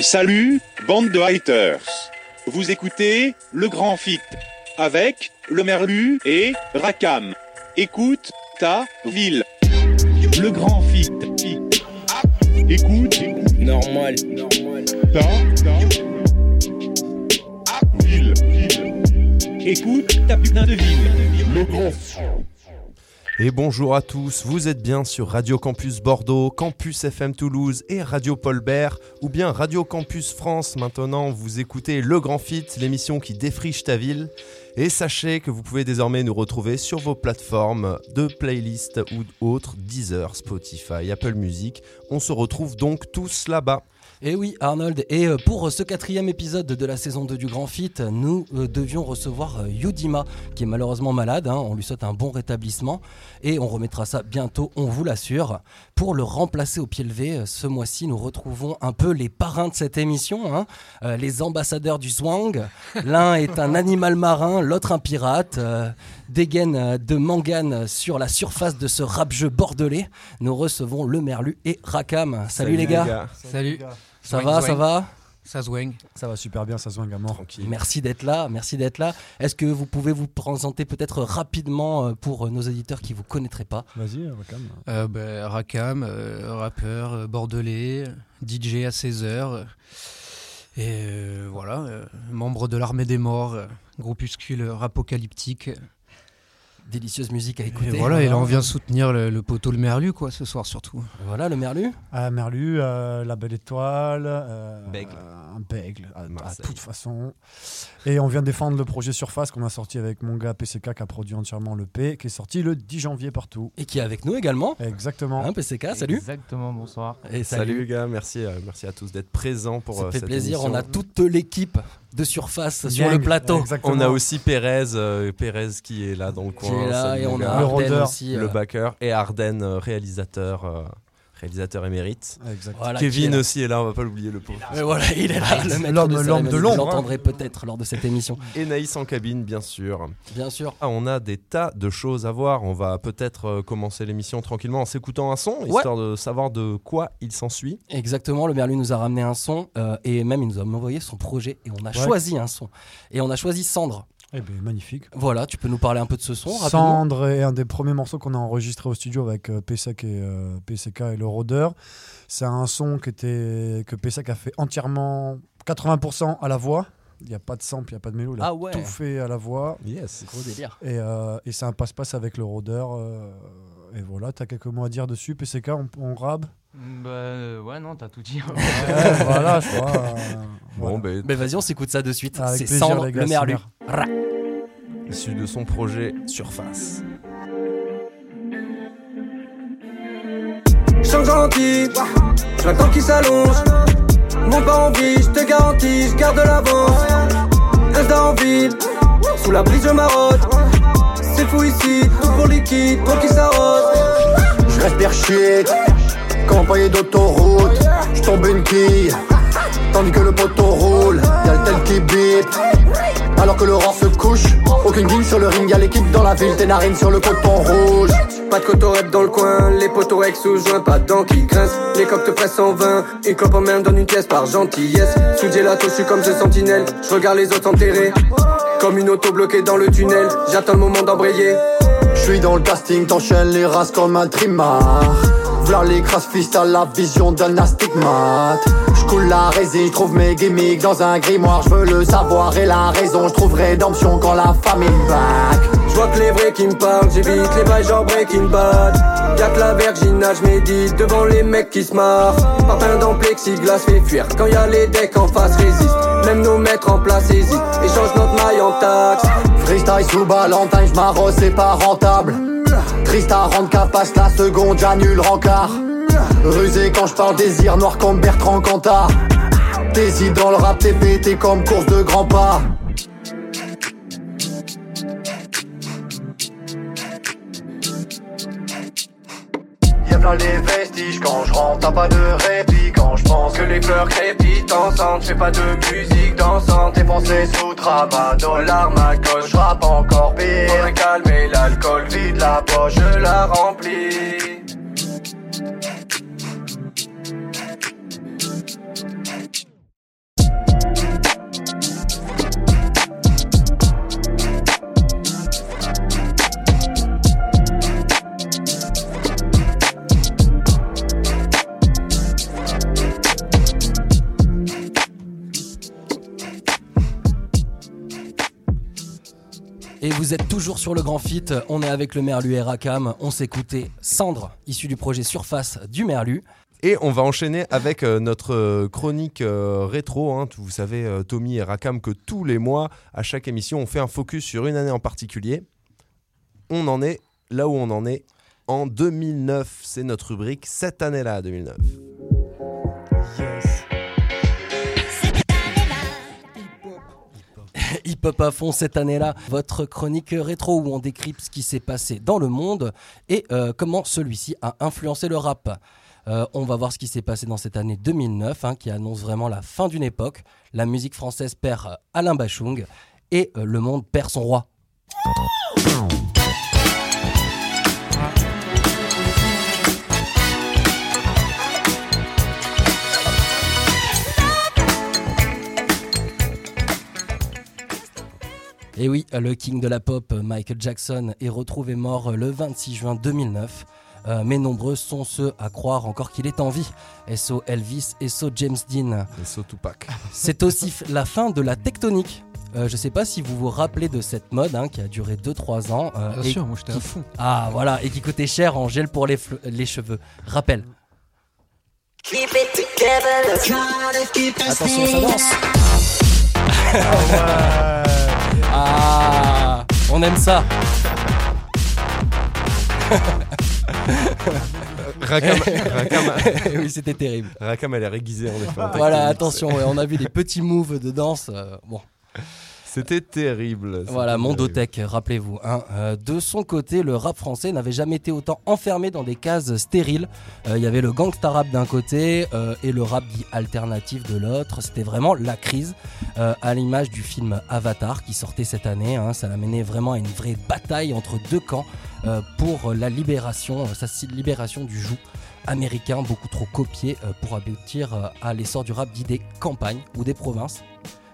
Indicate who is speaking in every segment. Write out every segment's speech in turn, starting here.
Speaker 1: Salut, bande de haters. Vous écoutez Le Grand Fit avec le Merlu et Rakam. Écoute ta ville. Le Grand Fit. Écoute
Speaker 2: Normal.
Speaker 1: ta, ta ville. Écoute ta putain de ville. Le Grand
Speaker 3: Et bonjour à tous, vous êtes bien sur Radio Campus Bordeaux, Campus FM Toulouse et Radio Paulbert, ou bien Radio Campus France. Maintenant, vous écoutez Le Grand Fit, l'émission qui défriche ta ville. Et sachez que vous pouvez désormais nous retrouver sur vos plateformes de playlist ou autres, Deezer, Spotify, Apple Music. On se retrouve donc tous là-bas.
Speaker 4: Et Eh oui, Arnold. Et euh, pour ce quatrième épisode de la saison 2 du Grand Fit, nous euh, devions recevoir euh, Yudima, qui est malheureusement malade. hein. On lui souhaite un bon rétablissement. Et on remettra ça bientôt, on vous l'assure. Pour le remplacer au pied levé, ce mois-ci, nous retrouvons un peu les parrains de cette émission, hein. Les ambassadeurs du Zwang. L'un est un animal marin, l'autre un pirate. Des gaines euh, de mangane sur la surface de ce rap-jeu bordelais. Nous recevons le Merlu et Rakam. Salut, les gars.
Speaker 5: Salut,
Speaker 4: Ça va, ça va
Speaker 5: ça swing.
Speaker 6: Ça va super bien, ça se voit à mort.
Speaker 3: Tranquille.
Speaker 4: Merci d'être là, merci d'être là. Est-ce que vous pouvez vous présenter peut-être rapidement euh, pour euh, nos éditeurs qui vous connaîtraient pas?
Speaker 6: Vas-y, Rakam.
Speaker 5: Euh, bah, Rakam, euh, rappeur euh, bordelais, DJ à 16h. et euh, voilà, euh, membre de l'armée des morts, euh, groupuscule apocalyptique.
Speaker 4: Délicieuse musique à
Speaker 5: Et
Speaker 4: écouter.
Speaker 5: voilà, et là on vient soutenir le, le poteau le Merlu quoi ce soir surtout.
Speaker 4: Voilà, le Merlu.
Speaker 6: Ah, Merlu, euh, La Belle Étoile. euh,
Speaker 3: Bègle.
Speaker 6: euh, un bègle, à, toute façon. Et on vient défendre le projet Surface qu'on a sorti avec mon gars PCK qui a produit entièrement le P, qui est sorti le 10 janvier partout.
Speaker 4: Et qui est avec nous également.
Speaker 6: Exactement.
Speaker 4: Hein, PCK, salut.
Speaker 7: Exactement, bonsoir.
Speaker 4: Et
Speaker 3: Salut, les gars, merci, euh, merci à tous d'être présents pour
Speaker 4: Ça
Speaker 3: euh,
Speaker 4: fait
Speaker 3: cette
Speaker 4: plaisir,
Speaker 3: émission.
Speaker 4: on a toute l'équipe de surface sur le plateau.
Speaker 6: Exactement.
Speaker 3: On a aussi Pérez, euh, Pérez qui est là dans le
Speaker 4: Qui
Speaker 3: coin.
Speaker 4: est là
Speaker 3: salut
Speaker 4: et on a.
Speaker 6: Le
Speaker 4: Arden
Speaker 6: rôdeur,
Speaker 4: aussi.
Speaker 3: le
Speaker 4: euh,
Speaker 3: backer et Arden, euh, réalisateur, euh, réalisateur émérite.
Speaker 4: Voilà, est
Speaker 3: Kevin aussi est là, on va pas l'oublier le pauvre.
Speaker 4: Et voilà, il est là,
Speaker 6: L'homme-
Speaker 4: de
Speaker 6: l'homme
Speaker 4: cérémonie.
Speaker 6: de
Speaker 4: Vous
Speaker 6: l'ombre, hein.
Speaker 4: l'entendrez peut-être lors de cette émission.
Speaker 3: Et Naïs en cabine, bien sûr.
Speaker 4: Bien sûr.
Speaker 3: Ah, on a des tas de choses à voir. On va peut-être euh, commencer l'émission tranquillement en s'écoutant un son, histoire de savoir de quoi il s'ensuit.
Speaker 4: Exactement, le Merlu nous a ramené un son euh, et même il nous a envoyé son projet et on a
Speaker 6: Ouais.
Speaker 4: choisi un son. Et on a choisi Cendre.
Speaker 6: Eh ben, magnifique.
Speaker 4: Voilà, tu peux nous parler un peu de ce son
Speaker 6: Cendre est un des premiers morceaux qu'on a enregistré au studio avec euh, PSEC et, euh, PCK et le rôdeur. C'est un son qui était, que PSEC a fait entièrement 80% à la voix. Il n'y a pas de sample, il n'y a pas de mélo. Il a
Speaker 4: Ah ouais.
Speaker 6: tout fait à la voix.
Speaker 3: Yes.
Speaker 4: Gros délire.
Speaker 6: Et, euh, et c'est un passe-passe avec le rôdeur. euh, et voilà, t'as quelques mots à dire dessus, PCK, on, on rabe?
Speaker 7: Bah euh, ouais, non, t'as tout dit.
Speaker 6: Ouais, Voilà, je crois. euh,
Speaker 3: Bon,
Speaker 6: voilà.
Speaker 3: ben,
Speaker 4: Mais vas-y, on s'écoute ça de suite.
Speaker 6: Avec
Speaker 4: C'est Cendre,
Speaker 6: les gars,
Speaker 4: le Merlu.
Speaker 3: Issu de son projet Surface.
Speaker 2: Change gentil, j'ai un temps qui s'allonge. Monte pas en vie, je te garantis, je garde l'avance. Reste en ville, sous la brise je marotte. C'est fou ici, tout pour liquide, pour qui s'arrose.
Speaker 8: Je respire shit, campagne d'autoroute, je tombe une quille, tandis que le poteau roule, y'a le tel qui bip. Alors que l'aurore se couche, aucune guille sur le ring, y'a l'équipe dans la ville, tes narines sur le coton rouge.
Speaker 2: Pas de cotorep dans le coin, les poteaux ex sous joint, pas de dents qui grincent. Les coques te pressent en vain, une clope en main donne une pièce par gentillesse. Sous gelato, je suis comme ce sentinelle, je regarde les autres enterrés. Comme une auto bloquée dans le tunnel, j'attends le moment d'embrayer.
Speaker 8: Je suis dans le casting, t'enchaînes les races comme un trimar. V'là les crasses t'as la vision d'un astigmate. La résine, trouve mes gimmicks dans un grimoire. Je veux le savoir et la raison, je trouve rédemption quand la famine back.
Speaker 2: Je vois que les vrais qui me parlent, j'évite les bails genre Breaking Bad. Y'a que la vergina, je médite devant les mecs qui se marrent. Parpaing dans plexiglas fait fuir quand y a les decks en face résistent. Même nos maîtres en place hésitent et changent notre maille en taxe.
Speaker 8: Freestyle sous Valentine, j'm'arrose, c'est pas rentable. Triste à rendre capace, la seconde, j'annule rencard. Rusé quand je parle désir, noir comme Bertrand Cantat. Désir dans le rap, t'es pété comme course de grands pas. Y'a plein les vestiges quand je rentre, t'as pas de répit quand je pense
Speaker 2: Que les fleurs crépitent ensemble, fais pas de musique dansante.
Speaker 8: Tes pensées sous tramadol, l'arme à gauche, je encore pire.
Speaker 2: Faudrait calmer l'alcool, vide la poche, je la remplis.
Speaker 4: Vous êtes toujours sur le Grand Fit. On est avec le Merlu et Rakam. On s'écoutait Cendre, issu du projet Surface du Merlu.
Speaker 3: Et on va enchaîner avec euh, notre euh, chronique euh, rétro. hein. Vous savez, Tommy et Rakam, que tous les mois, à chaque émission, on fait un focus sur une année en particulier. On en est là où on en est en 2009. C'est notre rubrique cette année-là, 2009.
Speaker 4: Hip-hop à fond cette année-là. Votre chronique rétro où on décrypte ce qui s'est passé dans le monde et euh, comment celui-ci a influencé le rap. Euh, on va voir ce qui s'est passé dans cette année 2009 hein, qui annonce vraiment la fin d'une époque. La musique française perd euh, Alain Bachung et le monde perd son roi. Et oui, le king de la pop, Michael Jackson, est retrouvé mort le 26 juin 2009. Euh, mais nombreux sont ceux à croire encore qu'il est en vie. SO Elvis, SO James Dean.
Speaker 3: Et So Tupac.
Speaker 4: C'est aussi la fin de la tectonique. Euh, je sais pas si vous vous rappelez de cette mode hein, qui a duré 2-3 ans. euh,
Speaker 5: Bien
Speaker 4: et
Speaker 5: sûr, moi j'étais à fond.
Speaker 4: Ah voilà, et qui coûtait cher en gel pour les, fle- les cheveux. Rappel. Attention, ça danse. ah, on aime ça.
Speaker 3: Rakam, Rakam,
Speaker 4: oui, c'était terrible.
Speaker 3: Rakam, elle est aiguisée en effet.
Speaker 4: Voilà, attention, ouais, on a vu des petits moves de danse. euh, bon,
Speaker 3: C'était terrible.
Speaker 4: voilà. Mondotech, rappelez-vous. hein. Euh, de son côté, le rap français n'avait jamais été autant enfermé dans des cases stériles. Euh, Il y avait le gangsta rap d'un côté euh, et le rap dit alternatif de l'autre. C'était vraiment la crise, euh, à l'image du film Avatar qui sortait cette année. hein. Ça l'a mené vraiment à une vraie bataille entre deux camps euh, pour la libération, euh, sa libération du joug américain, beaucoup trop copié euh, pour aboutir euh, à l'essor du rap dit des campagnes ou des provinces.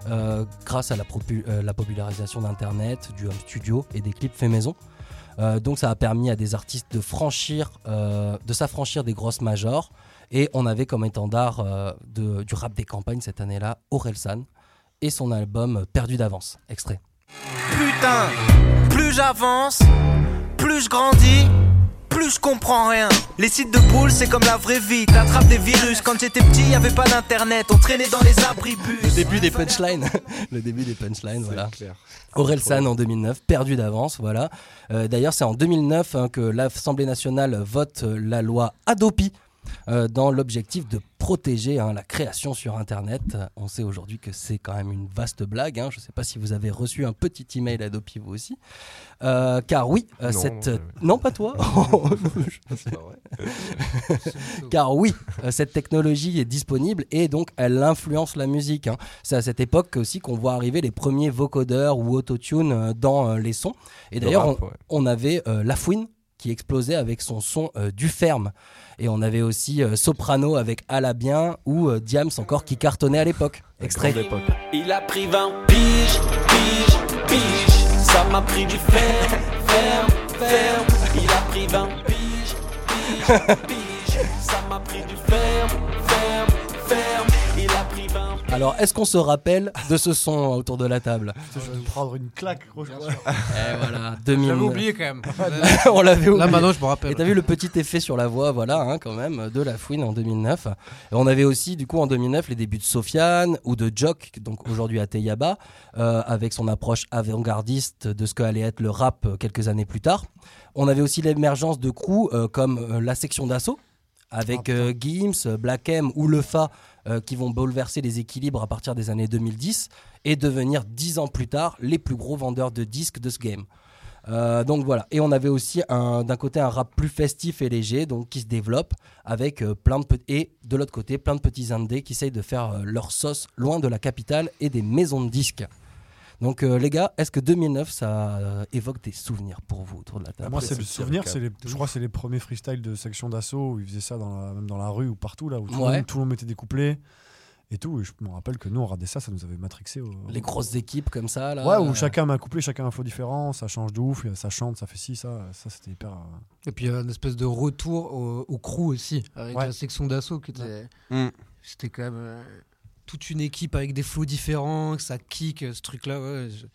Speaker 4: Euh, grâce à euh, la popularisation d'Internet, du home studio et des clips faits maison. Euh, donc ça a permis à des artistes de franchir, de s'affranchir des grosses majors. Et on avait comme étendard du rap des campagnes cette année-là Orelsan et son album Perdu d'avance. Extrait.
Speaker 9: Putain, plus j'avance, plus je grandis, plus je comprends rien. Les sites de boules, c'est comme la vraie vie. T'attrapes des virus. Quand j'étais petit, y avait pas d'internet. On traînait dans les abribus.
Speaker 4: Le début des punchlines. le début des punchlines, voilà.
Speaker 3: clair.
Speaker 4: Orelsan en 2009, perdu d'avance, voilà. Euh, D'ailleurs, c'est en 2009 hein, que l'Assemblée nationale vote euh, la loi Adopi euh, dans l'objectif de protéger hein, la création sur Internet. On sait aujourd'hui que c'est quand même une vaste blague. hein. Je ne sais pas si vous avez reçu un petit email Adopi vous aussi. Euh, car oui, euh,
Speaker 3: Non,
Speaker 4: cette...
Speaker 3: non,
Speaker 4: pas toi.
Speaker 3: Pas.
Speaker 4: Car oui, cette technologie est disponible et donc elle influence la musique. hein. C'est à cette époque aussi qu'on voit arriver les premiers vocodeurs ou autotune dans les sons. Et
Speaker 3: Le
Speaker 4: d'ailleurs, on,
Speaker 3: ouais.
Speaker 4: on avait La Fouine qui explosait avec son son euh, du ferme. Et on avait aussi euh, Soprano avec Alabien ou euh, Diams encore qui cartonnait à l'époque. Extrait.
Speaker 9: Il a pris 20 piges, piges, piges. Ça m'a pris du ferme, ferme, ferme. Il a pris 20 piges, piges, piges. Ça m'a pris du ferme,
Speaker 4: Alors, est-ce qu'on se rappelle de ce son autour de la table
Speaker 8: Je vais me prendre une claque, gros, je crois.
Speaker 4: Eh voilà, 2000.
Speaker 5: J'avais oublié quand même.
Speaker 4: on l'avait oublié.
Speaker 5: Là maintenant je me rappelle.
Speaker 4: Et t'as vu le petit effet sur la voix, voilà, hein, quand même, de la fouine en 2009. Et on avait aussi, du coup, en 2009, les débuts de Sofiane ou de Jock, donc aujourd'hui à Teyaba, euh, avec son approche avant-gardiste de ce qu'allait être le rap quelques années plus tard. On avait aussi l'émergence de crews euh, comme euh, la section d'assaut, avec euh, Gims, Black M ou Le Fa, euh, qui vont bouleverser les équilibres à partir des années 2010 et devenir dix ans plus tard les plus gros vendeurs de disques de ce game. Euh, donc voilà. Et on avait aussi un- d'un côté un rap plus festif et léger, donc qui se développe avec plein de et de l'autre côté plein de petits indés qui essayent de faire leur sauce loin de la capitale et des maisons de disques. Donc euh, les gars, est-ce que 2009 ça euh, évoque des souvenirs pour vous autour de la table?
Speaker 8: Moi, c'est le souvenir, c'est les, je crois que c'est les premiers freestyles de section d'assaut où ils faisaient ça dans la- même dans la rue ou partout, là où tout, le
Speaker 4: Ouais.
Speaker 8: monde, tout le monde mettait des couplets et tout. Et je me rappelle que nous, on regardait ça, ça nous avait matrixé. Au...
Speaker 4: Les grosses équipes comme ça là.
Speaker 8: Ouais, où
Speaker 4: euh,
Speaker 8: chacun met un couplet, chacun un flow différent, ça change de ouf, ça chante, ça fait ci, ça. Ça, c'était hyper. euh,
Speaker 5: Et puis il y a une espèce de retour au, au crew aussi, avec
Speaker 8: Ouais.
Speaker 5: la section d'assaut qui était.
Speaker 3: Mm.
Speaker 5: C'était quand même toute une équipe avec des flows différents, que ça kick, ce truc-là. Ouais, je-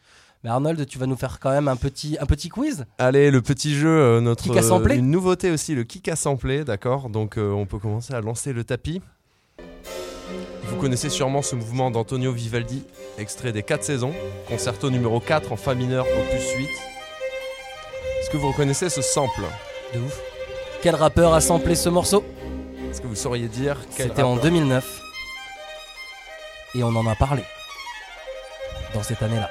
Speaker 4: Mais Arnold, tu vas nous faire quand même un petit, un petit quiz?
Speaker 3: Allez, le petit jeu, euh, notre
Speaker 4: Kick à sampler?
Speaker 3: euh, une nouveauté aussi, le kick à sampler, d'accord? Donc euh, on peut commencer à lancer le tapis. Vous connaissez sûrement ce mouvement d'Antonio Vivaldi, extrait des 4 saisons, concerto numéro 4 en fa mineur opus 8. Est-ce que vous reconnaissez ce sample?
Speaker 4: De ouf. Quel rappeur a samplé ce morceau?
Speaker 3: Est-ce que vous sauriez dire quel
Speaker 4: C'était en
Speaker 3: rappeur?
Speaker 4: 2009. Et on en a parlé. Dans cette année-là.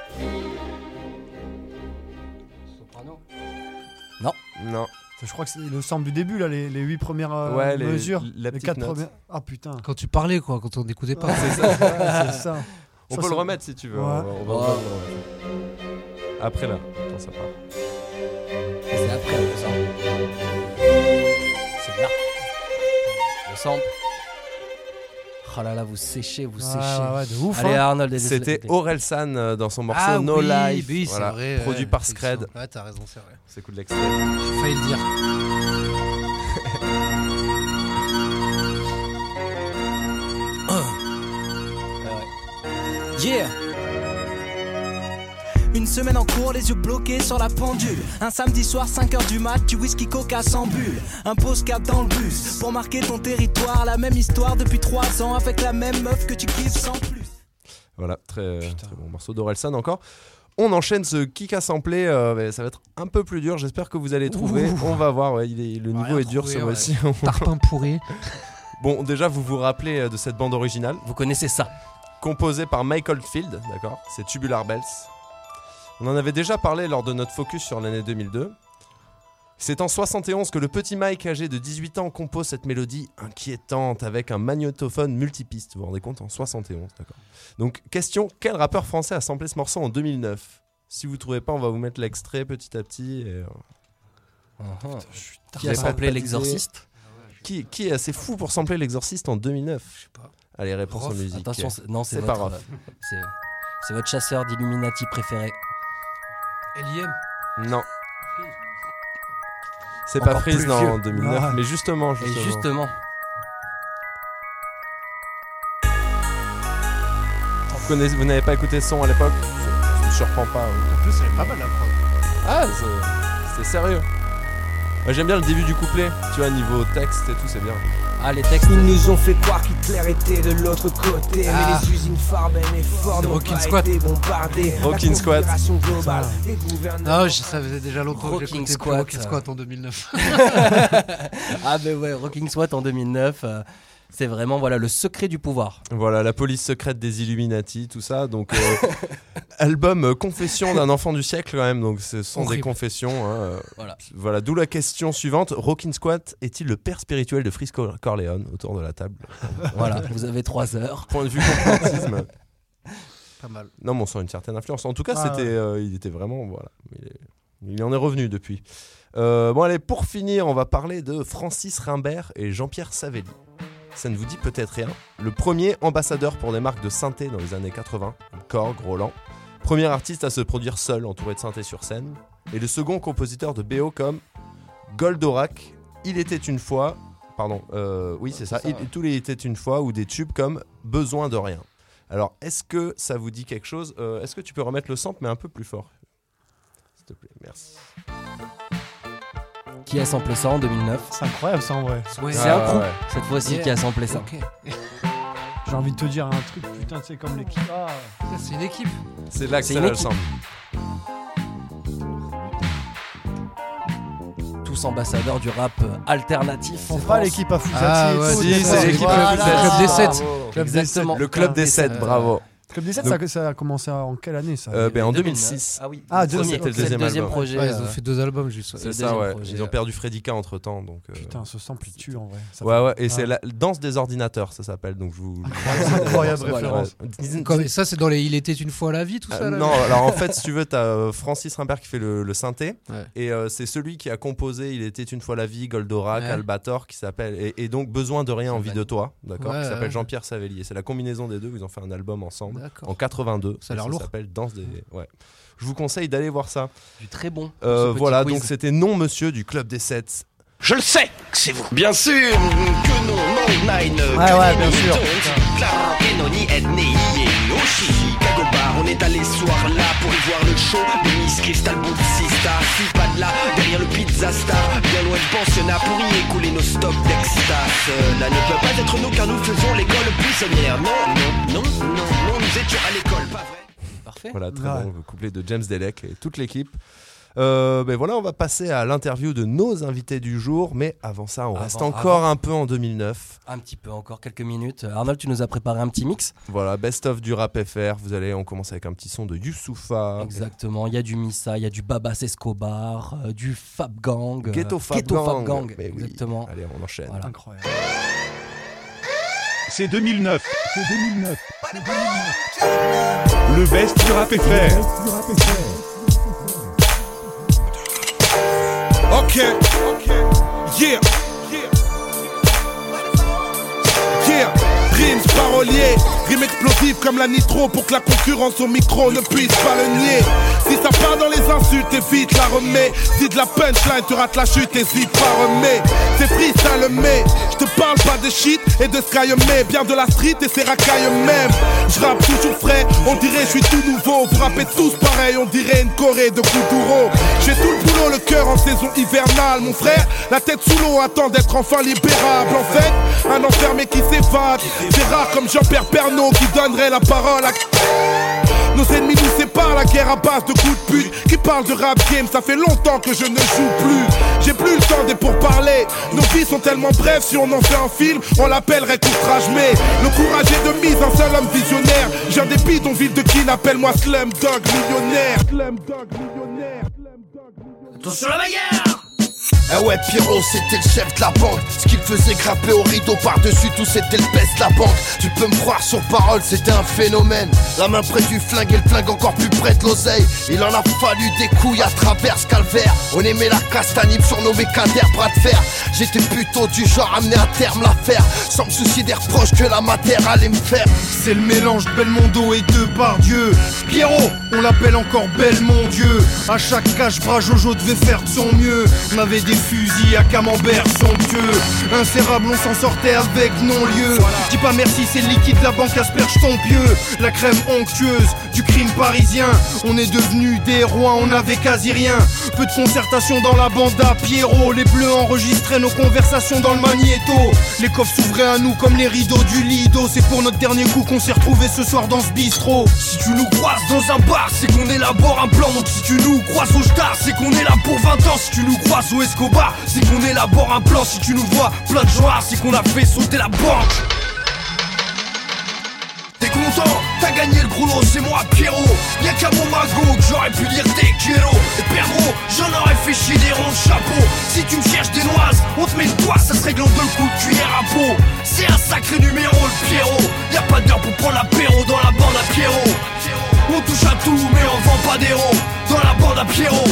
Speaker 3: Non.
Speaker 8: Je crois que c'est le sample du début, là, les, les 8 premières euh,
Speaker 3: Ouais, les-
Speaker 8: mesures.
Speaker 3: la
Speaker 8: les
Speaker 3: petite
Speaker 8: 4
Speaker 3: note.
Speaker 8: premières. Ah putain.
Speaker 5: Quand tu parlais, quoi, quand on n'écoutait pas.
Speaker 3: C'est ça.
Speaker 8: Ça.
Speaker 3: On
Speaker 8: Ça,
Speaker 3: peut le remettre si tu veux.
Speaker 8: Ouais.
Speaker 3: On va- on Après là, quand ça part.
Speaker 4: C'est après le sample. C'est là. Le sample. Oh là là, vous séchez, vous séchez.
Speaker 8: ouais, ouais, de ouf.
Speaker 4: Allez,
Speaker 8: hein.
Speaker 4: Arnold,
Speaker 3: C'était
Speaker 4: aidez.
Speaker 3: Orelsan euh, dans son morceau
Speaker 5: Ah
Speaker 3: No
Speaker 5: oui,
Speaker 3: Life,
Speaker 5: oui, c'est
Speaker 3: voilà,
Speaker 5: vrai,
Speaker 3: produit
Speaker 5: ouais,
Speaker 3: par. Scred.
Speaker 5: Ouais, t'as raison, c'est vrai.
Speaker 3: C'est cool l'extrait.
Speaker 5: J'ai failli le dire.
Speaker 9: Yeah. Une semaine en cours, les yeux bloqués sur la pendule. Un samedi soir, 5h du mat, du whisky coca sans bulle. Un pause cap dans le bus pour marquer ton territoire. La même histoire depuis 3 ans avec la même meuf que tu kiffes sans plus.
Speaker 3: Voilà, très, très bon morceau d'Orelsan encore. On enchaîne ce kick à sampler, euh, ça va être un peu plus dur, j'espère que vous allez trouver.
Speaker 5: Ouh.
Speaker 3: On va voir, ouais, il est- le niveau est dur ce
Speaker 5: ouais.
Speaker 3: mois-ci.
Speaker 5: Tarpin pourri.
Speaker 3: bon, déjà, vous vous rappelez euh, de cette bande originale,
Speaker 4: Vous connaissez ça
Speaker 3: composée par Michael Field, d'accord C'est Tubular Bells. On en avait déjà parlé lors de notre focus sur l'année 2002. C'est en 71 que le petit Mike, âgé de 18 ans, compose cette mélodie inquiétante avec un magnétophone multipiste. Vous vous rendez compte En 71, d'accord. Donc, question quel rappeur français a samplé ce morceau en 2009 Si vous trouvez pas, on va vous mettre l'extrait petit à petit. et, euh,
Speaker 4: Qui a
Speaker 3: J'ai pas-
Speaker 4: samplé
Speaker 3: pas
Speaker 4: l'exorciste?
Speaker 3: qui, qui est assez fou pour sampler l'exorciste en 2009
Speaker 5: Je sais pas.
Speaker 3: Allez, réponse en musique.
Speaker 4: Attention, c'est- non, c'est
Speaker 3: C'est pas
Speaker 4: euh, c'est, c'est votre chasseur d'Illuminati préféré.
Speaker 5: L.I.M.
Speaker 3: Non. C'est pas
Speaker 4: Encore
Speaker 3: Freeze,
Speaker 4: plus
Speaker 3: non,
Speaker 4: vieux.
Speaker 3: en 2009.
Speaker 8: Ah.
Speaker 3: Mais justement,
Speaker 4: Et
Speaker 3: justement.
Speaker 4: justement,
Speaker 3: Vous, connaissez- vous n'avez pas écouté ce son à l'époque? Je je me surprends pas. ouais.
Speaker 5: En plus, elle est pas mal la prod.
Speaker 3: Ah, c'est- c'était sérieux. J'aime bien le début du couplet. Tu vois, niveau texte et tout, c'est bien.
Speaker 4: Ah les textes.
Speaker 10: Ils nous ont fait croire qu'Hitler était de l'autre côté
Speaker 5: Ah.
Speaker 10: Mais les usines Farben et Ford
Speaker 5: Rockin'
Speaker 10: pas
Speaker 5: Squat.
Speaker 10: été bombardées
Speaker 3: Rockin'
Speaker 10: globale gouvernements
Speaker 5: Non, je- ça faisait déjà longtemps que
Speaker 4: Rocking
Speaker 5: j'écoutais
Speaker 4: Squat.
Speaker 5: Rocking Squat en 2009.
Speaker 4: Ah ben ouais, Rocking SWAT en 2009, euh, c'est vraiment voilà le secret du pouvoir.
Speaker 3: Voilà, la police secrète des Illuminati, tout ça. Donc, euh, album euh, Confession d'un enfant du siècle, quand même. Donc, ce sont des confessions. hein, euh,
Speaker 4: Voilà.
Speaker 3: Voilà, d'où la question suivante. Rockin' Squat est-il le père spirituel de Frisco Corleone autour de la table?
Speaker 4: Voilà, vous avez trois heures.
Speaker 3: Point de vue complotisme.
Speaker 5: pas mal.
Speaker 3: Non, mais on sent une certaine influence. En tout cas,
Speaker 8: Ah,
Speaker 3: c'était,
Speaker 8: ouais.
Speaker 3: euh, il était vraiment. Voilà. Il, est- il en est revenu depuis. Euh, bon, allez, pour finir, on va parler de Francis Rimbert et Jean-Pierre Savelli. Ça ne vous dit peut-être rien. Le premier ambassadeur pour des marques de synthé dans les années 80, comme Korg, Roland. Premier artiste à se produire seul, entouré de synthé sur scène. Et le second compositeur de BO comme Goldorak, Il était une fois. Pardon, euh, oui, c'est ça.
Speaker 4: ça,
Speaker 3: Il,
Speaker 4: ouais.
Speaker 3: Tous les était une fois, ou des tubes comme Besoin de rien. Alors, est-ce que ça vous dit quelque chose Euh, Est-ce que tu peux remettre le sample, mais un peu plus fort S'il te plaît, merci.
Speaker 4: Qui a samplé ça en 2009
Speaker 8: C'est incroyable ça en vrai.
Speaker 5: Ouais.
Speaker 4: C'est
Speaker 3: Ah,
Speaker 4: un crew
Speaker 3: ouais.
Speaker 4: cette fois-ci
Speaker 5: Yeah.
Speaker 4: qui a samplé ça.
Speaker 8: J'ai envie de te dire un truc, putain, c'est comme l'équipe. Ah.
Speaker 5: Ça, C'est une équipe.
Speaker 3: C'est là que
Speaker 4: C'est
Speaker 3: ça
Speaker 4: une
Speaker 3: là, le
Speaker 4: équipe.
Speaker 3: sample.
Speaker 4: Tous ambassadeurs du rap alternatif.
Speaker 8: Pas
Speaker 4: France.
Speaker 8: l'équipe à Fusati
Speaker 5: Ah, ouais,
Speaker 3: Si,
Speaker 8: c'est
Speaker 3: l'équipe
Speaker 8: Voilà.
Speaker 3: le Club
Speaker 5: des sept.
Speaker 8: Club des
Speaker 4: Exactement.
Speaker 3: Le club des 7,
Speaker 4: Euh,
Speaker 3: bravo.
Speaker 8: Club des 7,
Speaker 3: Donc-
Speaker 8: ça, ça a commencé en quelle année ça
Speaker 3: Euh, ben, en
Speaker 4: 2009.
Speaker 3: 2006.
Speaker 4: Ah oui.
Speaker 8: Ah, deux-
Speaker 3: c'était le deuxième album.
Speaker 4: projet.
Speaker 5: Ouais, ils
Speaker 4: euh,
Speaker 5: ont fait deux albums juste.
Speaker 3: C'est ça, ouais.
Speaker 4: projet,
Speaker 3: Ils ont perdu Fredika entre temps. Donc, euh,
Speaker 8: Putain, ce sample il tue en vrai. Ça
Speaker 3: Ouais,
Speaker 8: fait-
Speaker 3: ouais. Et c'est
Speaker 8: Ah.
Speaker 3: la danse des ordinateurs, ça s'appelle. Donc, je vous.
Speaker 8: Incroyable référence.
Speaker 5: Comme- ça, c'est dans les Il était une fois la vie, tout
Speaker 3: Euh,
Speaker 5: ça là
Speaker 3: non, alors en fait, si tu veux, t'as Francis Rimbert qui fait le, le synthé,
Speaker 5: Ouais.
Speaker 3: et euh, c'est celui qui a composé Il était une fois la vie, Goldorak,
Speaker 5: Ouais.
Speaker 3: Albator, qui s'appelle, et, et donc Besoin de rien, envie de toi, d'accord, qui s'appelle. Jean-Pierre Savelli. Et c'est la combinaison des deux, ils ont fait un album ensemble. En 82.
Speaker 5: Ça a l'air lourd.
Speaker 3: s'appelle Danse des. Ouais. Je vous conseille d'aller voir ça.
Speaker 4: Du très bon.
Speaker 3: Euh, voilà,
Speaker 4: quiz.
Speaker 3: donc c'était non monsieur du club des 7.
Speaker 9: Je le sais que c'est vous. Bien sûr que non, non, nine.
Speaker 8: Ouais, ouais, bien sûr.
Speaker 9: On est allé ce soir là pour y voir le show de Miss Crystal. Je suis pas de là, derrière le pizza star, bien loin de pensionnat pour y écouler nos stocks d'extas. Cela ne peut pas être nous car nous faisons l'école buissonnière. Non, non, non, non, non, nous étions à l'école, pas vrai.
Speaker 4: Parfait.
Speaker 3: Voilà, très
Speaker 6: Ouais.
Speaker 3: bon le couplet de James Delec et toute l'équipe. Euh, ben voilà, on va passer à l'interview de nos invités du jour, mais avant ça, on
Speaker 4: Avant-
Speaker 3: reste encore
Speaker 4: avant.
Speaker 3: un peu en 2009.
Speaker 4: Un petit peu encore quelques minutes. Arnold, tu nous as préparé un petit mix.
Speaker 3: Voilà, best of du rap FR. Vous allez, on commence avec un petit son de Youssoufa,
Speaker 4: Exactement. Il y a du Missa, il y a du Babas Escobar, euh, du Fab Gang. euh,
Speaker 3: Ghetto Fab
Speaker 4: Fab
Speaker 3: Gang.
Speaker 4: Gang.
Speaker 3: Mais oui.
Speaker 4: Exactement.
Speaker 3: Allez, on enchaîne.
Speaker 4: Voilà.
Speaker 6: Incroyable.
Speaker 1: C'est 2009. C'est 2009. Le best du rap FR.
Speaker 11: Ok. Yeah. Yeah. Rimes paroliers, rimes explosives comme la nitro pour que la concurrence au micro ne puisse pas le nier. Si ça part dans les insultes, évite la remets. Si de la punchline, tu rates la chute, hésite pas remets. C'est freestyle mais je te parle pas de shit et de sky mais bien de la street et ses racailles même. Je rappe toujours frais, on dirait je suis tout nouveau. Vous tous pareil, on dirait une Corée de Kuduro. J'ai tout le boulot, le cœur en saison hivernale, mon frère. La tête sous l'eau attend d'être enfin libérable. En fait, un enfermé qui s'évade. C'est rare comme Jean-Pierre Pernaud qui donnerait la parole à. Nos ennemis nous séparent, la guerre à base de coups de pute. Qui parle de rap game, ça fait longtemps que je ne joue plus. J'ai plus le temps des pourparlers Nos vies sont tellement brèves, si on en fait un film On l'appellerait courtrage mais Le courage est de mise, un seul homme visionnaire. J'ai un des bidonvilles de qui appelle-moi Slumdog millionnaire. Slumdog millionnaire.
Speaker 9: Attention la bagarre
Speaker 12: Eh ouais, Pierrot, c'était le chef de la banque. Ce qu'il faisait grimper au rideau par-dessus tout, c'était le best de la banque. Tu peux me croire sur parole, c'était un phénomène. La main près du flingue et le flingue encore plus près de l'oseille. Il en a fallu des couilles à travers ce calvaire. On aimait la castagne, surnommé Kader, bras de fer. J'étais plutôt du genre à à terme l'affaire. Sans me soucier des reproches que la matière allait me faire.
Speaker 13: C'est le mélange Belmondo et de par Dieu. Pierrot, on l'appelle encore Belle mon Dieu. À chaque cache-bras, Jojo devait faire de son mieux. On avait fusils à camembert somptueux. Insérable, on s'en sortait avec non-lieu. Dis pas merci, c'est liquide, la banque asperge ton pieu. La crème onctueuse du crime parisien. On est devenus des rois, on avait quasi rien. Peu de concertation dans la bande à Pierrot. Les bleus enregistraient nos conversations dans le magnéto. Les coffres s'ouvraient à nous comme les rideaux du Lido. C'est pour notre dernier coup qu'on s'est retrouvés ce soir dans ce bistrot.
Speaker 9: Si tu nous croises dans un bar, c'est qu'on élabore un plan. Donc si tu nous croises au star, c'est qu'on est là pour 20 ans. Si tu nous croises au C'est qu'on élabore un plan. Si tu nous vois plein de joie, c'est qu'on a fait sauter la banque. T'es content T'as gagné le gros lot, c'est moi Pierrot. Y'a qu'à mon magot que j'aurais pu dire des kilos Et perdreau, j'en aurais fait chier des ronds de chapeau. Si tu me cherches des noises, on te met le doigt, ça se règle en deux coups de cuillère à peau. C'est un sacré numéro le Pierrot. Y'a pas d'heure pour prendre l'apéro dans la bande à Pierrot. On touche à tout mais on vend pas d'héros Dans la bande à Pierrot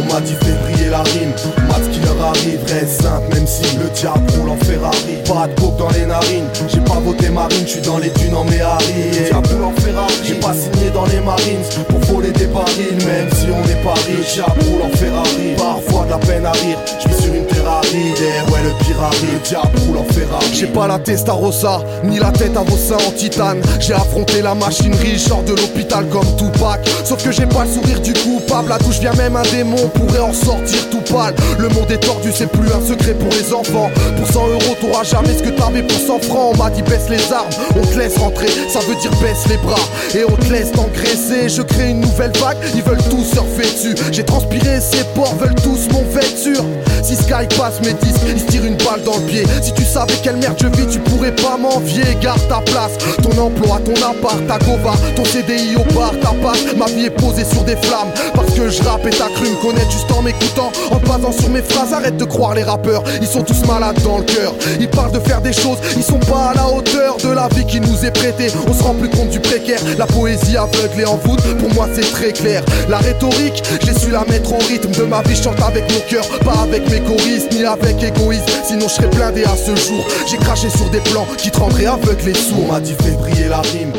Speaker 14: On m'a dit fais la rime, mat ce qui leur arrive, reste simple même si le diable roule en Ferrari. Pas de coke dans les narines, j'ai pas voté marine, je suis dans les dunes en Méhari. Diable roule en Ferrari, j'ai pas signé dans les marines pour voler des barils. Même si on est pas riche, diable roule en Ferrari. Parfois de la peine à rire, je vis sur une Et ouais le pire arrive, le diable roule en Ferrari. J'ai pas la testarossa, ni la tête à vos seins en titane. J'ai affronté la machinerie, sors de l'hôpital comme Tupac. Sauf que j'ai pas le sourire du coupable, d'où je viens même un démon pourrait en sortir tout pâle Le monde est tordu, c'est plus un secret pour les enfants. Pour 100 euros t'auras jamais ce que t'avais pour 100 francs On m'a dit baisse les armes, on te laisse rentrer Ça veut dire baisse les bras. Et on te laisse t'engraisser. Je crée une nouvelle vague, ils veulent tous surfer dessus. J'ai transpiré, ces porcs veulent tous mon vêture Si Sky passe mes disques, ils se tirent une balle dans le pied. Si tu savais quelle merde je vis, tu pourrais pas m'envier. Garde ta place, ton emploi, ton appart, ta gova Ton CDI au bar, ta passe. Ma vie est posée sur des flammes Parce que je me connaître juste en m'écoutant En basant sur mes phrases, arrête de croire les rappeurs Ils sont tous malades dans le cœur. Ils parlent de faire des choses, ils sont pas à la hauteur de la vie qui nous est prêtée. On se rend plus compte du précaire La poésie aveugle et en voûte, pour moi c'est très clair. La rhétorique, j'ai su la mettre en rythme. De ma vie, je chante avec mon cœur Pas avec mes choristes, ni avec égoïsme Sinon je serais blindé à ce jour. J'ai craché sur des plans qui te rendraient aveugle et sourd On m'a dit briller la rime.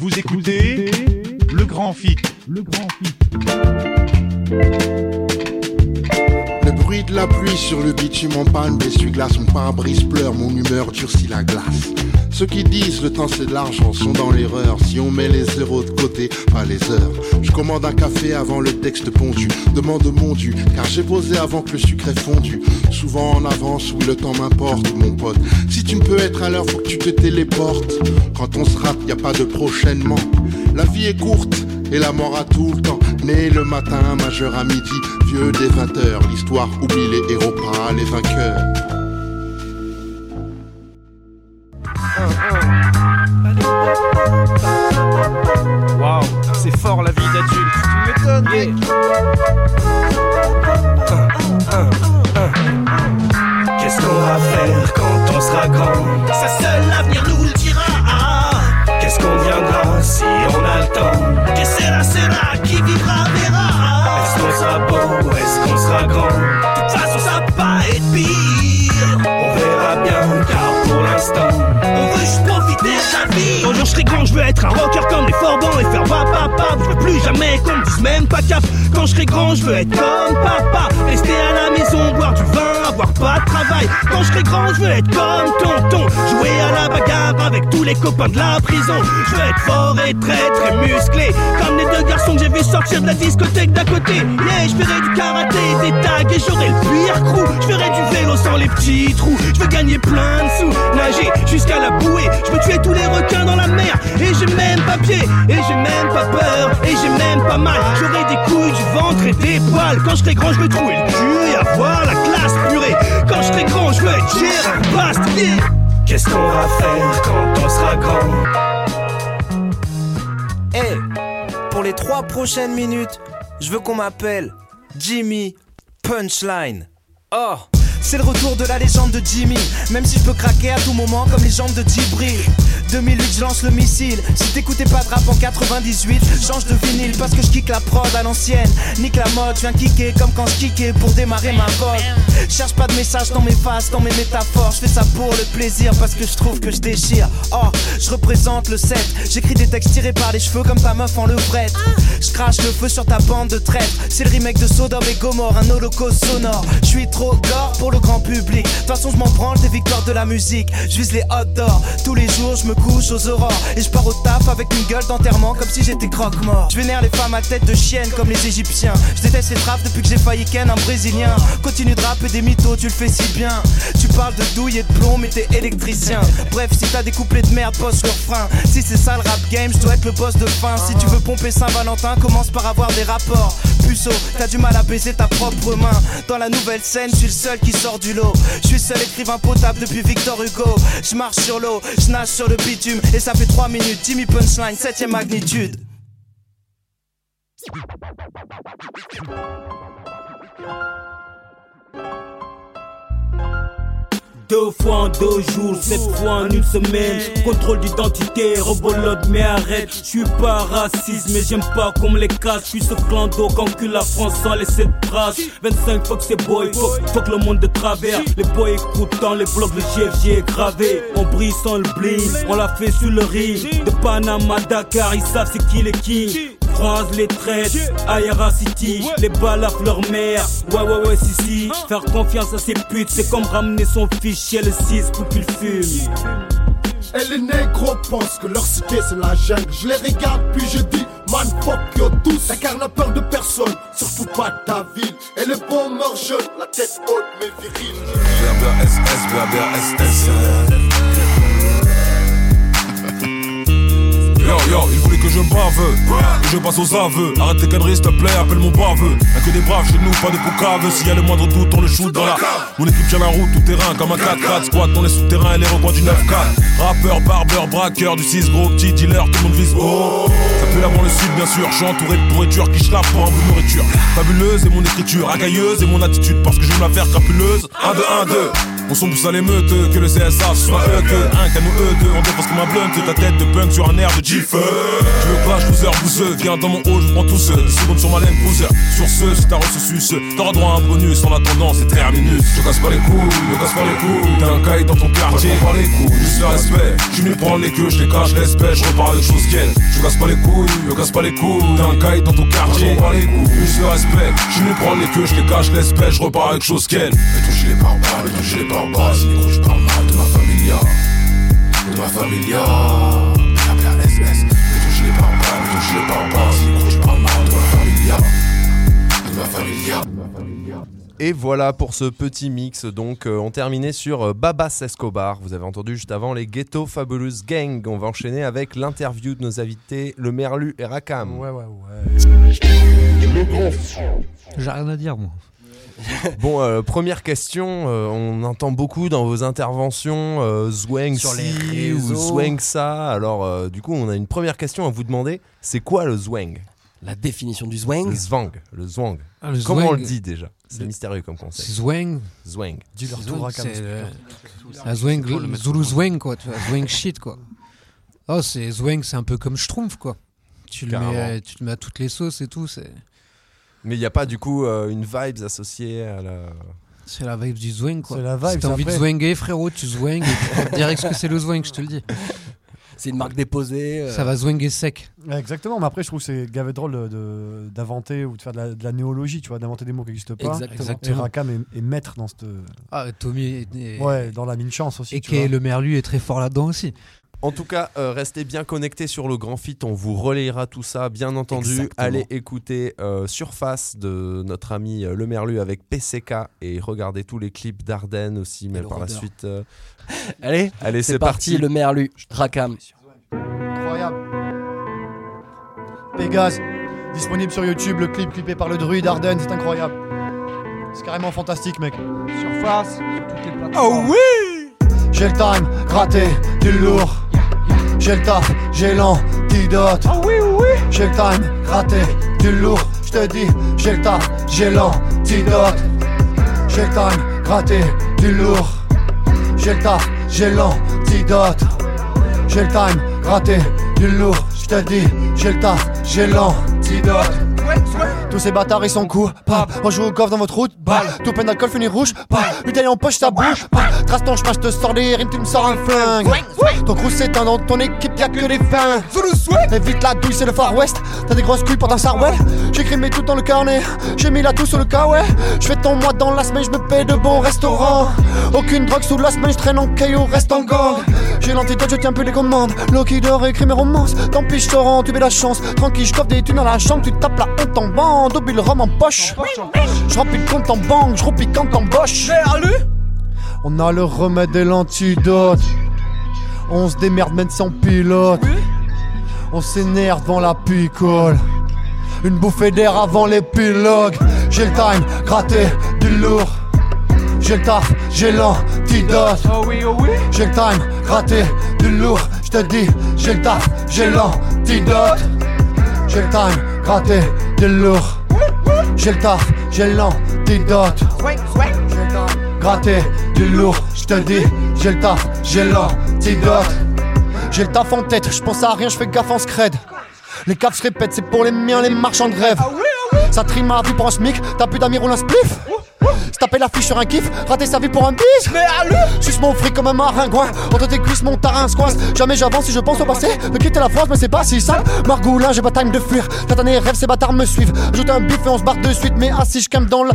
Speaker 1: Vous écoutez grand fit. Le grand fit.
Speaker 12: Le bruit de la pluie sur le bitume en panne, l'essuie-glace, mon pare-brise pleure, mon humeur durcit la glace. Ceux qui disent le temps c'est de l'argent sont dans l'erreur. Si on met les zéros de côté, pas les heures. Je commande un café avant le texte pondu. Demande mon dû, car j'ai posé avant que le sucre est fondu. Souvent en avance, oui le temps m'importe, mon pote. Si tu ne peux être à l'heure, faut que tu te téléportes. Quand on se rate, y a pas de prochainement. La vie est courte et la mort a tout le temps. Né le matin, majeur à midi, vieux des 20 heures. L'histoire oublie les héros, pas les vainqueurs.
Speaker 10: Waouh, c'est fort la vie d'adulte. Tu m'étonnes.
Speaker 15: Qu'est-ce
Speaker 10: je serai grand, je veux être un Forbans faire papa papa. Je veux plus jamais qu'on me dise même pas cap. Quand je serai grand, je veux être comme papa. Rester à la maison, boire du vin, avoir pas de travail. Quand je serai grand, je veux être comme tonton. Jouer à la bagarre avec tous les copains de la prison. Je veux être fort et très très musclé. Comme les deux garçons que j'ai vu sortir de la discothèque d'à côté. Yeah, je ferai du karaté, des tags et j'aurai le pire crew. Je ferai du vélo sans les petits trous. Je veux gagner plein de sous, nager jusqu'à la bouée. Je veux tuer tous les requins dans la mer. Et j'ai même pas pied, et j'ai même pas peur, et j'ai même pas mal. J'aurai des couilles, du ventre et des poils. Quand je serai grand, je veux trouver le cul et avoir la classe purée. Quand je serai grand, je veux être Gérard Bastier.
Speaker 15: Qu'est-ce qu'on va faire quand on sera grand?
Speaker 10: Hey, pour les trois prochaines minutes, je veux qu'on m'appelle Jimmy Punchline. Oh, c'est le retour de la légende de Jimmy. Même si je peux craquer à tout moment comme les jambes de Djibril. 2008, je lance le missile. Si t'écoutais pas de rap en 98, change de vinyle parce que je kick la prod à l'ancienne. Nique la mode, je viens kicker comme quand je kickais pour démarrer ma vogue. Cherche pas de message dans mes faces, dans mes métaphores. Je fais ça pour le plaisir parce que je trouve que je déchire. Oh, je représente le 7. J'écris des textes tirés par les cheveux comme ta meuf en levrette. Je crache le feu sur ta bande de traîtres. C'est le remake de Sodome et Gomorre, un holocauste sonore. Je suis trop gore pour le grand public. De toute façon, je m'en branle des victoires de la musique. Je vise les hot d'or. Tous les jours, je me couche aux aurores. Et je pars au taf avec une gueule d'enterrement comme si j'étais croque-mort. Je vénère les femmes à tête de chienne comme les Égyptiens. Je déteste les trappes depuis que j'ai failli ken un Brésilien. Continue de rapper des mythos, tu le fais si bien. Tu parles de douille et de plomb, mais t'es électricien. Bref, si t'as des couplets de merde, bosse le frein. Si c'est ça le rap game, je dois être le boss de fin. Si tu veux pomper Saint-Valentin, commence par avoir des rapports. Puceau, t'as du mal à baiser ta propre main. Dans la nouvelle scène, je suis le seul qui sort du lot. Je suis seul écrivain potable depuis Victor Hugo. Je marche sur l'eau, je nage sur le Et ça fait 3 minutes, Jimmy Punchline, 7ème magnitude.
Speaker 16: Deux fois en deux jours, sept fois en une semaine. Contrôle d'identité, rebolote, mais arrête. Je suis pas raciste, mais j'aime pas qu'on me les casse. Je suis ce clan d'eau qu'encule la France sans laisser de traces. 25 fois que c'est boy, faut, faut que le monde de travers. Les boys écoutant les blocs, le GFG est gravé. On brille sans le bling, on l'a fait sur le ring. De Panama Dakar, ils savent c'est qui les kings croise les traites, Ayara City, les balafres leur mère. Ouais, ouais, ouais, si, si. Faire confiance à ces putes, c'est comme ramener son fichier le 6 pour qu'il fume.
Speaker 17: Et les négros pensent que leur cité c'est la jungle. Je les regarde puis je dis, man fuck yo tous. Dakar n'a peur de personne, surtout pas de ta ville. Et les bons meurent jeunes, la tête haute mais virile.
Speaker 18: BRBRSS, BRBRSS. Yo yo, je bave, je passe aux aveux. Arrête tes conneries s'il te plaît, appelle mon baveux. Y'a que des braves chez nous, pas de poucaves. S'il y a le moindre doute, on le shoot dans la. Mon équipe tient la route, tout terrain comme un 4x4. Squat dans les souterrains et les recoins du 9-4. Rappeur, barbeur, braqueur, du 6 gros, petit dealer, tout le monde vise haut. Ça pue l'avant le sud, bien sûr. Je suis entouré de pourriture qui schlappe pour un bout de nourriture. Fabuleuse est mon écriture, racailleuse est mon attitude. Parce que je la faire crapuleuse. 1, 2, 1, 2. On sombre plus à l'émeute que le CSA, ce soit eux que un canon eux deux. On défonce comme un blunt, ta tête de punk sur un air de G kiffe. Je me clash, loser, bouseux. Viens dans mon haut, je prends tout seul. 10 secondes sur ma laine, poser. Sur ce, si t'as reçu suce, t'auras droit à un bonus. En attendant, c'est terminus. Je casse pas les couilles, je casse pas les couilles. T'as un caille dans ton quartier, pas les couilles. Juste le respect. Je me prends les queues, je les cache, l'espèce. Je repars avec chose qu'elle. Je casse pas les couilles, je casse pas les couilles. T'as un caille dans ton quartier, pas les couilles. Juste le respect. Je me prends les queues, je les cache, l'espèce. Je repars avec chose qu'elle. Toucher les barbares. Si gros, je parle mal de ma familia. De ma familia. Bla bla SS. Mais toucher les barbares, mais toucher les barbares. Si gros, je parle mal de ma familia. De ma familia.
Speaker 3: Et voilà pour ce petit mix. Donc, euh, on terminait sur euh, Babas Escobar. Vous avez entendu juste avant les Ghetto Fabulous Gang. On va enchaîner avec l'interview de nos invités, le Merlu et Rakam.
Speaker 8: Ouais, ouais, ouais.
Speaker 5: J'ai rien à dire, moi.
Speaker 3: Bon, euh, première question. euh, on entend beaucoup dans vos interventions euh, Zwang
Speaker 4: Sur les
Speaker 3: ou
Speaker 4: réseaux.
Speaker 3: Zwang ça. Alors, euh, du coup, on a une première question à vous demander. C'est quoi le Zwang?
Speaker 4: La définition du Zwang?
Speaker 3: Le Zwang. Le Zwang.
Speaker 5: Ah, le
Speaker 3: Comment on
Speaker 5: zwang.
Speaker 3: le dit déjà? C'est
Speaker 5: Le-
Speaker 3: mystérieux comme concept.
Speaker 5: Zwang.
Speaker 3: Zwang.
Speaker 8: Dis-leur tout,
Speaker 5: Zwang,
Speaker 8: Rakam.
Speaker 5: c'est le- un zwang, Zulu zwang quoi, tu vois, zwang shit quoi. Oh c'est zwang, c'est un peu comme schtroumpf quoi. Tu le,
Speaker 3: Carrément.
Speaker 5: mets, tu le mets à toutes les sauces et tout, c'est
Speaker 3: Mais il n'y a pas du coup euh, une vibes associée à la.
Speaker 5: c'est la vibe du zwang quoi.
Speaker 8: C'est la
Speaker 5: Si
Speaker 8: vibe,
Speaker 5: t'as envie de
Speaker 8: après.
Speaker 5: zwanger frérot, tu zwang et tu crois direct ce que c'est le zwang, je te le dis.
Speaker 4: C'est une marque déposée. euh,
Speaker 5: Ça va zwanger sec.
Speaker 8: Ouais, Exactement, mais après, je trouve que c'est gavé drôle de- de- d'inventer ou de faire de la, de la néologie, tu vois, d'inventer des mots qui n'existent pas.
Speaker 4: Exactement.
Speaker 8: Et Rakam est, est maître dans cette.
Speaker 5: Ah Tommy est-
Speaker 8: Ouais, dans la mine chance aussi.
Speaker 5: et
Speaker 8: tu vois.
Speaker 5: le merlu est très fort là-dedans aussi.
Speaker 3: En tout cas, euh, restez bien connectés sur le Grand Fit. On vous relayera tout ça, bien entendu.
Speaker 4: Exactement.
Speaker 3: Allez écouter euh, Surface de notre ami euh, Le Merlu avec PCK et regardez tous les clips d'Ardennes aussi. Mais par la suite. euh,
Speaker 4: Allez,
Speaker 3: Allez,
Speaker 4: c'est
Speaker 3: c'est
Speaker 4: parti,
Speaker 3: parti.
Speaker 4: le Merlu, Rakam.
Speaker 8: Incroyable. Pégase, disponible sur YouTube, le clip clippé par le druide Arden, c'est incroyable. C'est carrément fantastique, mec.
Speaker 7: Surface, sur toutes les plateformes.
Speaker 8: Oh oui J'ai le time, gratté, du lourd. J'ai le taf, j'ai l'antidote.
Speaker 7: Ah oui, oui.
Speaker 8: J'ai le time, gratté, du lourd. Je te dis, j'ai le taf, j'ai l'antidote. J'ai le time, gratté, du lourd. J'ai le taf, j'ai l'antidote. J'ai le time, gratté, du lourd. Je te dis, j'ai le taf, j'ai l'antidote. Tous ces bâtards ils sont coupables. On joue au golf dans votre route, balle. Tout plein d'alcool finit rouge, balle. Bouteille en poche, ça bouge, balle. Trace ton chemin, je te sors des rimes, tu me sors un flingue. Ton crew s'éteint dans ton équipe, y'a que des fins. Évite la douille, c'est le Far West. T'as des grosses couilles pour un sarouel. J'écris mes tout dans le carnet. J'ai mis la tout sur le cas, ouais. Je fais ton mois dans la semaine, je me paie de bons restaurants. Aucune drogue sous la semaine, je traîne en caillou, reste en gang. J'ai l'antidote, je tiens plus les commandes. Loki dort, écrit mes romances. Tant pis, je te rends, tu mets la chance. Tranquille, je des thunes dans la chambre, tu tapes la honte en bande. Oublie le rhum en poche. Je remplis le compte en banque, je roupille quand t'embauches. On a le remède et l'antidote. On se démerde même sans pilote. On s'énerve devant la picole. Une bouffée d'air avant l'épilogue. J'ai le time, gratté, du lourd. J'ai le taf, j'ai l'antidote.
Speaker 7: Oh oh.
Speaker 8: J'ai le time, gratté, du lourd. Je te dis, j'ai le taf, j'ai l'antidote. J'ai le time, gratté, du lourd. J'ai le taf, j'ai l'antidote. Gratté, du lourd. Je te dis, j'ai le taf, j'ai l'antidote. J'ai le taf en tête, je pense à rien, je fais gaffe en scred. Les caves se répètent, c'est pour les miens, les marchands de rêve. Ça trime la vie pour un smic, t'as plus d'amis, roule un spliff. Se taper l'affiche sur un kiff, rater sa vie pour un bise. Mais allô Suce mon fric comme un maringouin, entre tes cuisses mon tarin coince. Jamais j'avance si je pense au passé, de quitter la France, mais c'est pas si simple. Margoulin, j'ai pas time de fuir. Tatané rêve, ces bâtards me suivent. Ajoute un bif et on se barre de suite, mais assis, je dans la.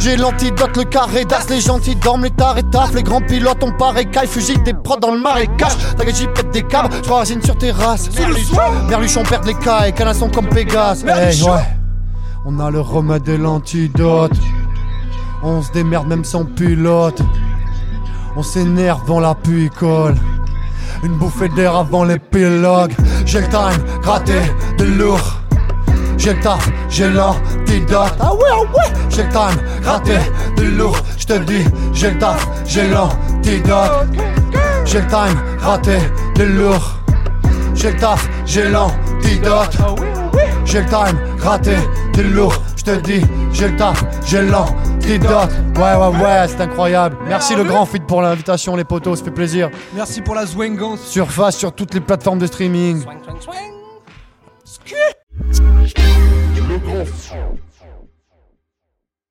Speaker 8: J'ai l'antidote, le carré d'as, les gentils dorment, les tarés taffent, les grands pilotes ont pas caille, fusille des prods dans le marécage. T'inquiète, j'y pète des câbles, je sur terrasse. Merluchon perd les cailles, canasson comme Pégase. Hey, ouais. On a le remède et l'antidote. On se démerde même sans pilote. On s'énerve dans la picole. Une bouffée d'air avant l'épilogue. J'ai le time, gratté, de lourd. J'ai le taf, j'ai l'antidote. Ah ouais, ah ouais. J'ai le time, gratté, de lourd. Je te dis, j'ai le taf, j'ai l'antidote. J'ai le time, gratté, de lourd. J'ai le taf, j'ai l'antidote. J'ai le time, gratté, de lourd. Je te dis, j'ai le taf, j'ai l'antidote.
Speaker 6: Ouais, ouais, ouais, c'est incroyable. Merci le grand fit pour l'invitation, les potos, ça fait plaisir.
Speaker 5: Merci pour la zwingance.
Speaker 6: Surface sur toutes les plateformes de streaming.
Speaker 19: Le grand